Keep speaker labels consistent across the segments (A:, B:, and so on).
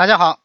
A: 大家好，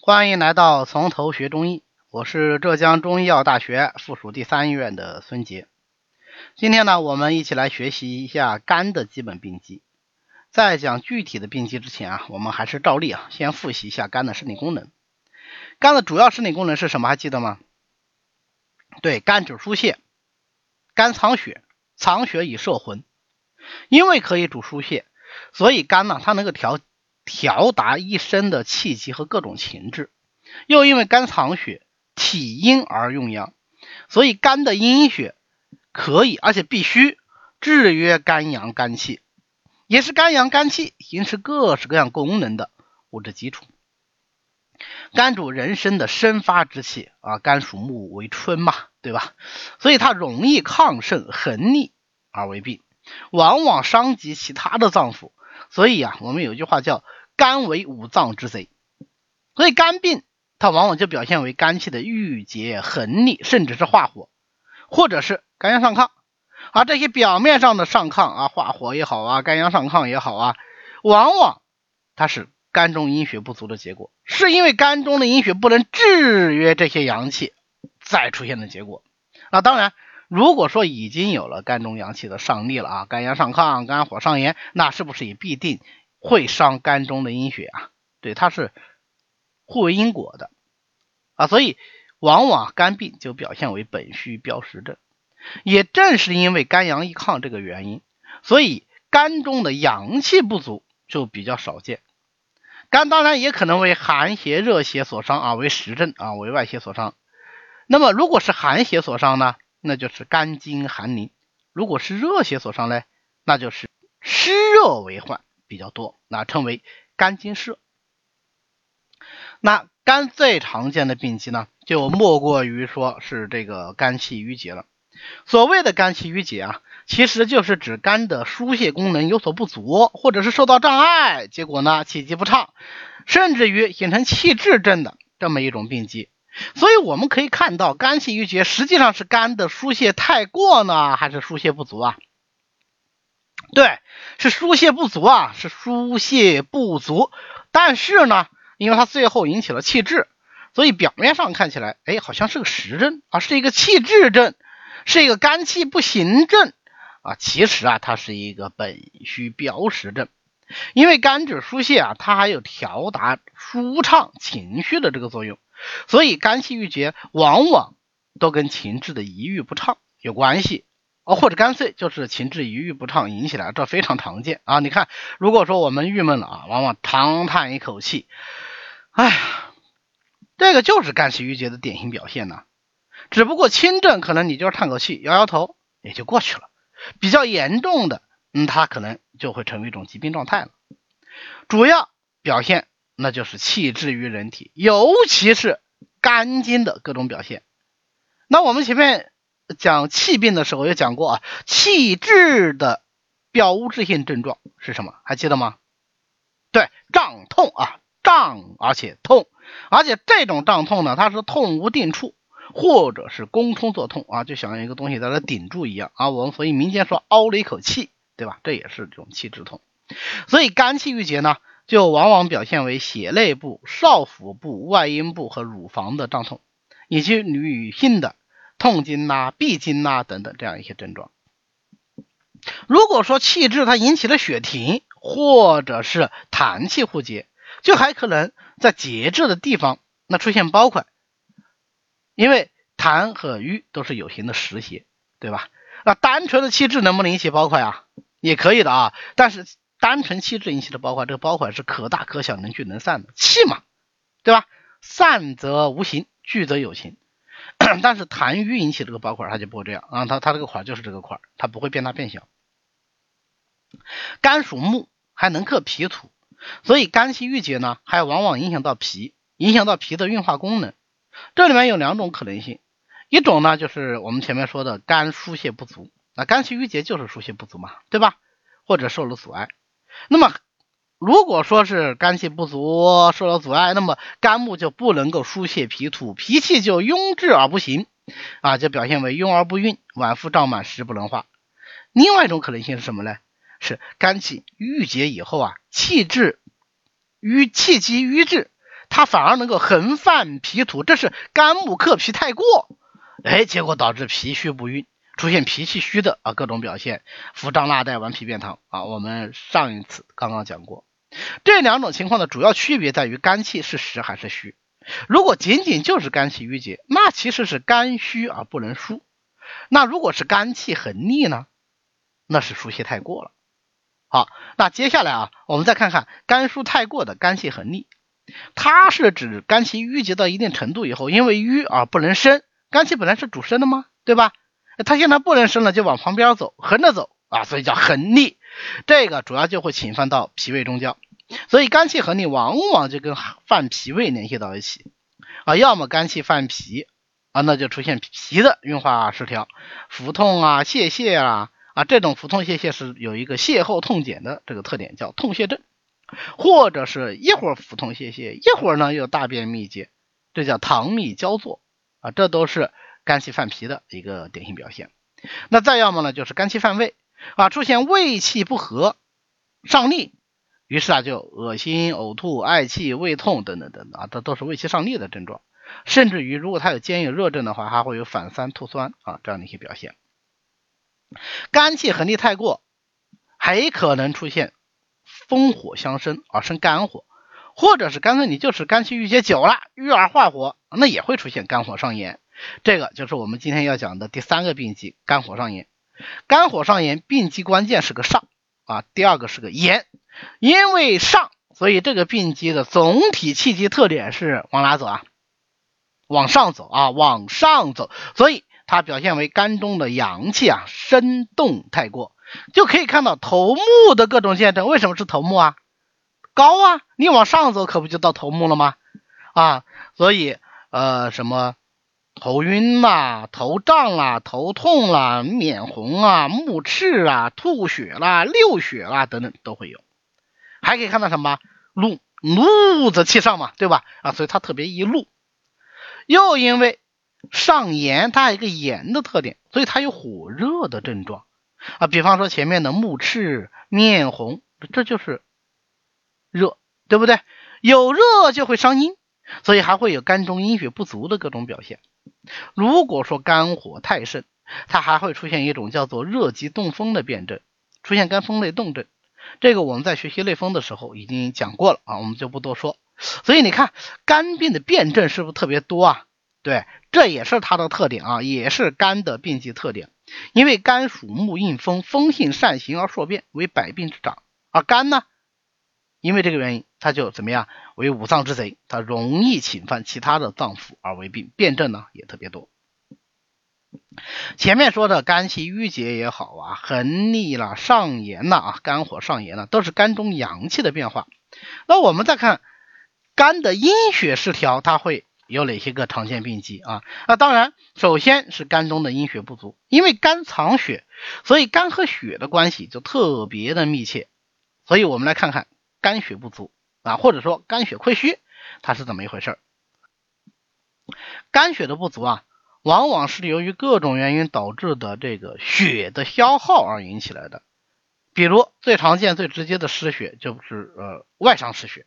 A: 欢迎来到从头学中医，我是浙江中医药大学附属第三医院的孙杰。今天呢，我们一起来学习一下肝的基本病机。在讲具体的病机之前啊，我们还是照例啊，先复习一下肝的生理功能。肝的主要生理功能是什么？还记得吗？对，肝主疏泄，肝藏血，藏血以摄魂。因为可以主疏泄，所以肝呢，它能够调。调达一身的气机和各种情志，又因为肝藏血，体阴而用阳，所以肝的阴血可以，而且必须制约肝阳肝气，也是肝阳肝气行使各式各样功能的物质基础。肝主人生的生发之气啊，肝属木为春嘛，对吧？所以它容易亢盛横逆而为病，往往伤及其他的脏腑。所以啊，我们有句话叫。肝为五脏之贼，所以肝病它往往就表现为肝气的郁结、横逆，甚至是化火，或者是肝阳上亢。而这些表面上的上亢啊、化火也好啊、肝阳上亢也好啊，往往它是肝中阴血不足的结果，是因为肝中的阴血不能制约这些阳气再出现的结果。那当然，如果说已经有了肝中阳气的上逆了啊，肝阳上亢、肝火上炎，那是不是也必定？会伤肝中的阴血啊，对，它是互为因果的啊，所以往往肝病就表现为本虚标实症。也正是因为肝阳一亢这个原因，所以肝中的阳气不足就比较少见。肝当然也可能为寒邪、热邪所伤啊，为实症啊，为外邪所伤。那么如果是寒邪所伤呢，那就是肝经寒凝；如果是热血所伤呢，那就是湿热为患。比较多，那称为肝经湿。那肝最常见的病机呢，就莫过于说是这个肝气郁结了。所谓的肝气郁结啊，其实就是指肝的疏泄功能有所不足，或者是受到障碍，结果呢气机不畅，甚至于形成气滞症的这么一种病机。所以我们可以看到，肝气郁结实际上是肝的疏泄太过呢，还是疏泄不足啊？对，是疏泄不足啊，是疏泄不足。但是呢，因为它最后引起了气滞，所以表面上看起来，哎，好像是个实症啊，是一个气滞症，是一个肝气不行症啊。其实啊，它是一个本虚标实症。因为肝主疏泄啊，它还有调达舒畅情绪的这个作用，所以肝气郁结往往都跟情志的一郁不畅有关系。哦，或者干脆就是情志一郁不畅引起来，这非常常见啊！你看，如果说我们郁闷了啊，往往长叹一口气，哎呀，这个就是肝气郁结的典型表现呢。只不过轻症可能你就是叹口气、摇摇头也就过去了，比较严重的，嗯，它可能就会成为一种疾病状态了。主要表现那就是气滞于人体，尤其是肝经的各种表现。那我们前面。讲气病的时候也讲过啊，气滞的标志性症状是什么？还记得吗？对，胀痛啊，胀而且痛，而且这种胀痛呢，它是痛无定处，或者是宫冲作痛啊，就像一个东西在那顶住一样啊。我们所以民间说凹了一口气，对吧？这也是这种气滞痛。所以肝气郁结呢，就往往表现为血内部、少腹部、外阴部和乳房的胀痛，以及女性的。痛经呐、闭经呐等等这样一些症状。如果说气滞它引起了血停，或者是痰气互结，就还可能在节制的地方那出现包块。因为痰和瘀都是有形的实邪，对吧？那单纯的气滞能不能引起包块啊？也可以的啊。但是单纯气滞引起的包块，这个包块是可大可小、能聚能散的气嘛，对吧？散则无形，聚则有形。但是痰瘀引起这个包块，它就不会这样啊，它它这个块就是这个块，它不会变大变小。肝属木，还能克脾土，所以肝气郁结呢，还往往影响到脾，影响到脾的运化功能。这里面有两种可能性，一种呢就是我们前面说的肝疏泄不足，那肝气郁结就是疏泄不足嘛，对吧？或者受了阻碍，那么。如果说是肝气不足受到阻碍，那么肝木就不能够疏泄脾土，脾气就壅滞而不行，啊，就表现为壅而不运，脘腹胀满，食不能化。另外一种可能性是什么呢？是肝气郁结以后啊，气滞瘀气机瘀滞，它反而能够横犯脾土，这是肝木克脾太过，哎，结果导致脾虚不运，出现脾气虚的啊各种表现，腹胀纳带、顽皮便溏啊。我们上一次刚刚讲过，这两种情况的主要区别在于肝气是实还是虚。如果仅仅就是肝气郁结，那其实是肝虚而不能疏；那如果是肝气很逆呢，那是疏泄太过了。好，那接下来啊，我们再看看肝疏太过的肝气很逆，它是指肝气郁结到一定程度以后，因为瘀而不能生。肝气本来是主生的吗？对吧？它现在不能生了，就往旁边走，横着走啊，所以叫横逆。这个主要就会侵犯到脾胃中焦。所以肝气横逆往往就跟犯脾胃联系到一起啊，要么肝气犯脾啊，那就出现脾的运化失调，腹痛啊、泄泻啊啊，这种腹痛泄泻是有一个泻后痛减的这个特点，叫痛泻症，或者是一会儿腹痛泄泻，一会儿呢又大便秘结，这叫糖蜜交作啊，这都是肝气犯脾的一个典型表现。那再要么呢，就是肝气犯胃啊，出现胃气不和、上逆。于是啊，就恶心、呕吐、嗳气、胃痛等等等等啊，这都是胃气上逆的症状。甚至于，如果他有兼有热症的话，还会有反酸、吐酸啊这样的一些表现。肝气横逆太过，还可能出现风火相生而生肝火，或者是干脆你就是肝气郁结久了，郁而化火，那也会出现肝火上炎。这个就是我们今天要讲的第三个病机——肝火上炎。肝火上炎病机关键是个上啊，第二个是个炎。因为上，所以这个病机的总体气机特点是往哪走啊？往上走啊，往上走。所以它表现为肝中的阳气啊生动太过，就可以看到头目的各种见证。为什么是头目啊？高啊，你往上走可不就到头目了吗？啊，所以呃什么头晕啦、头胀啦、头痛啦、面红啊、目赤啊、吐血啦、流血啦等等都会有。还可以看到什么怒怒则气上嘛，对吧？啊，所以它特别易怒。又因为上炎，它有一个炎的特点，所以它有火热的症状啊。比方说前面的目赤、面红，这就是热，对不对？有热就会伤阴，所以还会有肝中阴血不足的各种表现。如果说肝火太盛，它还会出现一种叫做热极动风的辨证，出现肝风内动症。这个我们在学习类风的时候已经讲过了啊，我们就不多说。所以你看肝病的辨证是不是特别多啊？对，这也是它的特点啊，也是肝的病机特点。因为肝属木应风，风性善行而数变，为百病之长。而肝呢，因为这个原因，它就怎么样？为五脏之贼，它容易侵犯其他的脏腑而为病，辩证呢也特别多。前面说的肝气郁结也好啊，横逆了、上炎了啊，肝火上炎了，都是肝中阳气的变化。那我们再看肝的阴血失调，它会有哪些个常见病机啊？那当然，首先是肝中的阴血不足，因为肝藏血，所以肝和血的关系就特别的密切。所以我们来看看肝血不足啊，或者说肝血亏虚，它是怎么一回事肝血的不足啊。往往是由于各种原因导致的这个血的消耗而引起来的，比如最常见、最直接的失血就是呃外伤失血，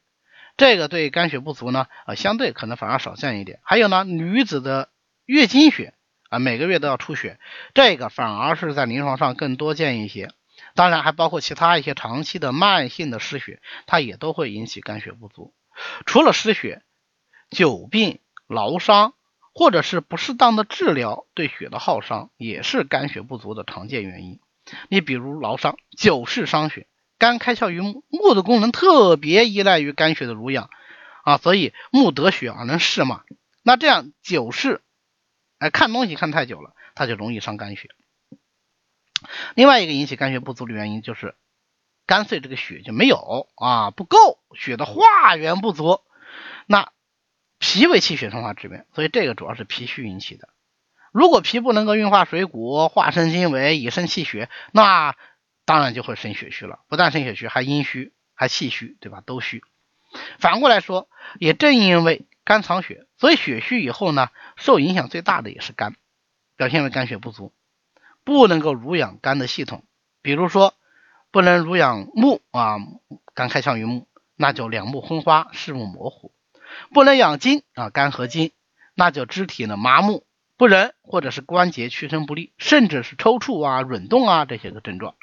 A: 这个对肝血不足呢啊相对可能反而少见一点。还有呢，女子的月经血啊每个月都要出血，这个反而是在临床上更多见一些。当然还包括其他一些长期的慢性的失血，它也都会引起肝血不足。除了失血，久病、劳伤。或者是不适当的治疗对血的耗伤，也是肝血不足的常见原因。你比如劳伤，久视伤血，肝开窍于目，目的功能特别依赖于肝血的濡养啊，所以目得血而能视嘛。那这样久视，哎，看东西看太久了，它就容易伤肝血。另外一个引起肝血不足的原因就是，干脆这个血就没有啊，不够血的化源不足，那。脾为气血生化之源，所以这个主要是脾虚引起的。如果脾不能够运化水谷、化生精微以生气血，那当然就会生血虚了。不但生血虚，还阴虚，还气虚，对吧？都虚。反过来说，也正因为肝藏血，所以血虚以后呢，受影响最大的也是肝，表现为肝血不足，不能够濡养肝的系统。比如说，不能濡养目啊，肝开窍于目，那就两目昏花，视物模糊；不能养筋啊，肝和筋，那就肢体呢麻木不仁，或者是关节屈伸不利，甚至是抽搐啊、蠕动啊这些个症状。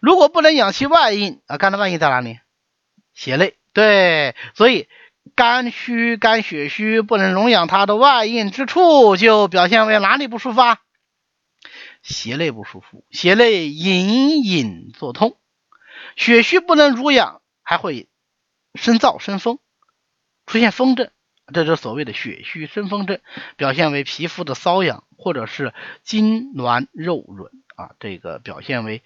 A: 如果不能养其外阴啊，肝的外阴在哪里？胁肋。对，所以肝虚、肝血虚，不能容养它的外阴之处，就表现为哪里不舒服啊？胁肋不舒服，胁肋隐隐作痛。血虚不能濡养，还会生燥生风，出现风症，这就是所谓的血虚生风症，表现为皮肤的瘙痒，或者是筋挛肉软啊，这个表现为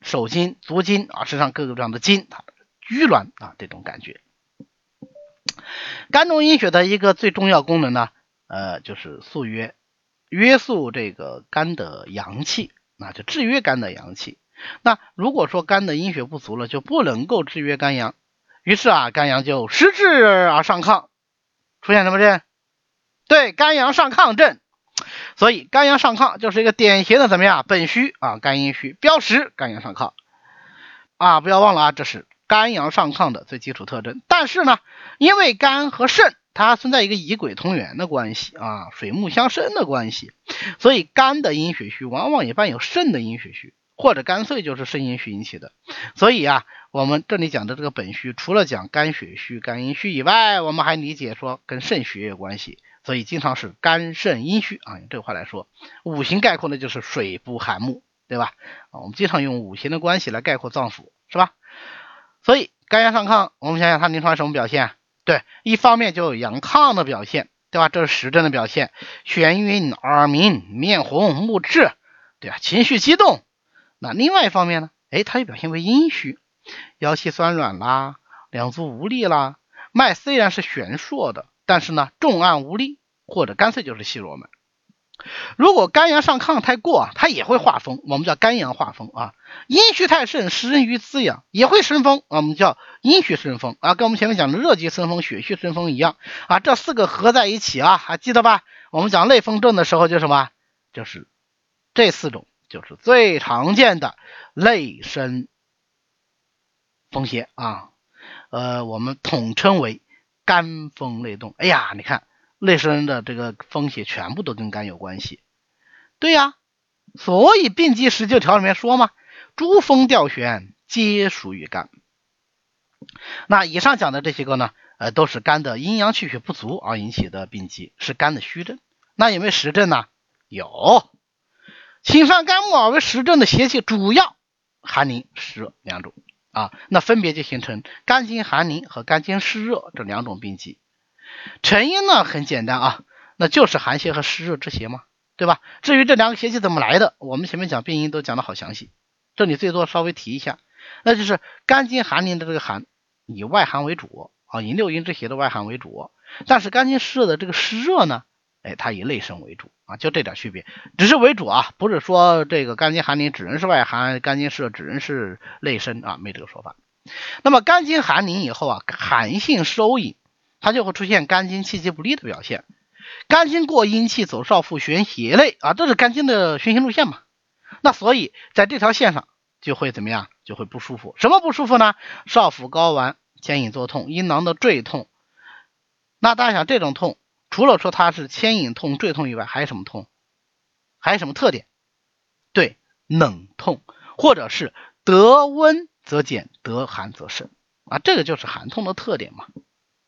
A: 手筋、足筋啊，身上各个各样的筋，它拘挛啊，这种感觉。肝中阴血的一个最重要功能呢，呃，就是素约，约束这个肝的阳气，那就制约肝的阳气。那如果说肝的阴血不足了，就不能够制约肝阳，于是啊，肝阳就失志而上亢，出现什么症？对，肝阳上亢症。所以肝阳上亢就是一个典型的怎么样？本虚啊，肝阴虚，标识肝阳上亢啊，不要忘了啊，这是肝阳上亢的最基础特征。但是呢，因为肝和肾它存在一个以鬼同源的关系啊，水木相生的关系，所以肝的阴血虚往往也伴有肾的阴血虚。或者干脆就是肾阴虚引起的，所以啊，我们这里讲的这个本虚，除了讲肝血虚、肝阴虚以外，我们还理解说跟肾血有关系，所以经常是肝肾阴虚啊。用这话来说，五行概括呢就是水不含木，对吧？啊，我们经常用五行的关系来概括脏腑，是吧？所以肝阳上亢，我们想想它临床什么表现？对，一方面就有阳亢的表现，对吧？这是实证的表现，眩晕、耳鸣、面红、目赤，对吧？情绪激动。那另外一方面呢？哎，它就表现为阴虚，腰膝酸软啦，两足无力啦，脉虽然是悬硕的，但是呢重按无力，或者干脆就是细弱脉。如果肝阳上亢太过啊，它也会化风，我们叫肝阳化风啊。阴虚太盛，食人鱼滋养也会生风，我们叫阴虚生风啊，跟我们前面讲的热极生风、血虚生风一样啊。这四个合在一起啊，还记得吧？我们讲类风症的时候就什么？就是这四种。就是最常见的内生风邪啊，呃，我们统称为肝风内动。哎呀，你看内生的这个风邪全部都跟肝有关系。对呀，所以病机十九条里面说嘛，诸风调旋皆属于肝。那以上讲的这些个呢，呃，都是肝的阴阳气血不足而引起的病机，是肝的虚症。那有没有实症呢？有。侵犯肝木而为实症的邪气，主要寒凝湿热两种啊，那分别就形成肝经寒凝和肝经湿热这两种病机。成因呢很简单啊，那就是寒邪和湿热之邪嘛，对吧？至于这两个邪气怎么来的，我们前面讲病因都讲的好详细，这里最多稍微提一下，那就是肝经寒凝的这个寒以外寒为主啊，以六阴之邪的外寒为主，但是肝经湿热的这个湿热呢？哎，它以内生为主啊，就这点区别，只是为主啊，不是说这个肝经寒凝只能是外寒，肝经湿热只能是内生啊，没这个说法。那么肝经寒凝以后啊，寒性收引，它就会出现肝经气机不利的表现。肝经过阴气走少腹循胁肋啊，这是肝经的循行路线嘛。那所以在这条线上就会怎么样？就会不舒服。什么不舒服呢？少腹睾丸牵引作痛，阴囊的坠痛。那大家想这种痛？除了说它是牵引痛、坠痛以外，还有什么痛？还有什么特点？对，冷痛，或者是得温则减，得寒则盛啊，这个就是寒痛的特点嘛，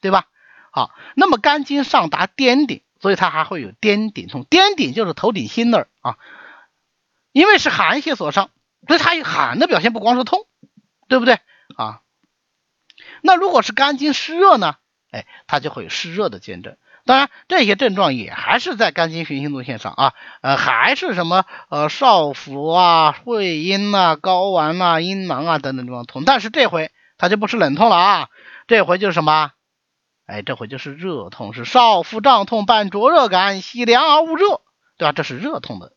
A: 对吧？好，那么肝经上达颠顶，所以它还会有颠顶痛。颠顶就是头顶心那儿啊，因为是寒邪所伤，所以它有寒的表现，不光是痛，对不对啊？那如果是肝经湿热呢？哎，它就会有湿热的见证。当然，这些症状也还是在肝经循行路线上啊，呃，还是什么呃少腹啊、会阴呐、睾丸呐、阴囊啊等等地方痛，但是这回它就不是冷痛了啊，这回就是什么？哎，这回就是热痛，是少腹胀痛伴灼热感，喜凉而恶热，对吧？这是热痛的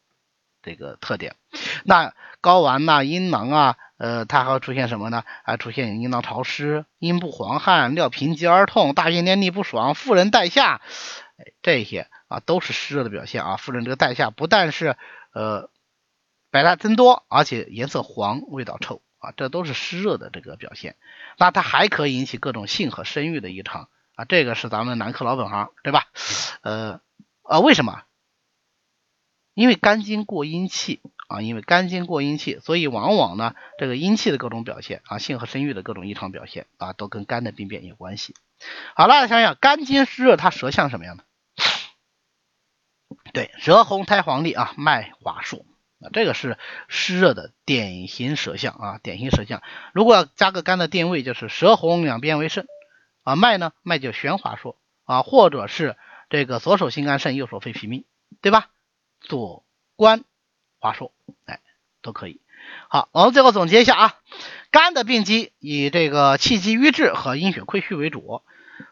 A: 这个特点。那睾丸呐、阴囊啊。呃，它还会出现什么呢？还出现阴囊潮湿、阴部黄汗、尿频急而痛、大便黏腻不爽、妇人带下，哎，这些啊都是湿热的表现啊。妇人这个带下不但是呃白带增多，而且颜色黄、味道臭啊，这都是湿热的这个表现。那它还可以引起各种性和生育的异常啊，这个是咱们男科老本行，对吧？呃啊，为什么？因为肝经过阴气啊，因为肝经过阴气，所以往往呢，这个阴气的各种表现啊，性和生育的各种异常表现啊，都跟肝的病变有关系。好了，想想肝经湿热，它舌象什么样的？对，舌红苔黄腻啊，脉滑数啊，这个是湿热的典型舌象啊，典型舌象。如果要加个肝的定位，就是舌红两边为肾啊，脉呢，脉就弦滑数啊，或者是这个左手心肝肾，右手肺脾命，对吧？左关华硕，哎，都可以。好，我们最后总结一下啊，肝的病机以这个气机瘀滞和阴血亏虚为主，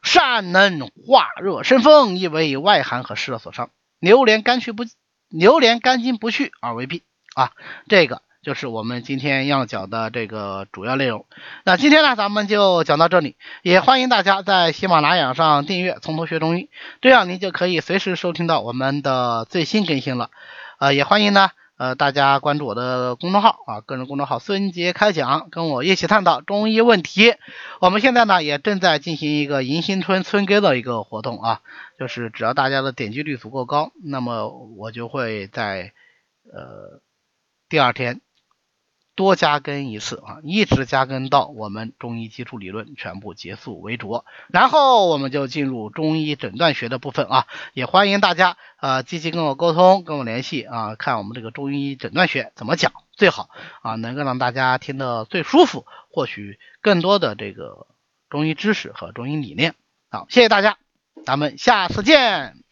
A: 善能化热生风，亦为外寒和湿热所伤。流连肝虚不流连肝经不去而为病啊，这个就是我们今天要讲的这个主要内容。那今天呢，咱们就讲到这里，也欢迎大家在喜马拉雅上订阅《从头学中医》，这样您就可以随时收听到我们的最新更新了。呃，也欢迎呢，呃，大家关注我的公众号啊，个人公众号孙杰开讲，跟我一起探讨中医问题。我们现在呢，也正在进行一个迎新春春耕的一个活动啊，就是只要大家的点击率足够高，那么我就会在呃第二天。多加更一次啊，一直加更到我们中医基础理论全部结束为主，然后我们就进入中医诊断学的部分啊，也欢迎大家啊积极跟我沟通，跟我联系啊，看我们这个中医诊断学怎么讲最好啊，能够让大家听得最舒服，获取更多的这个中医知识和中医理念。好，谢谢大家，咱们下次见。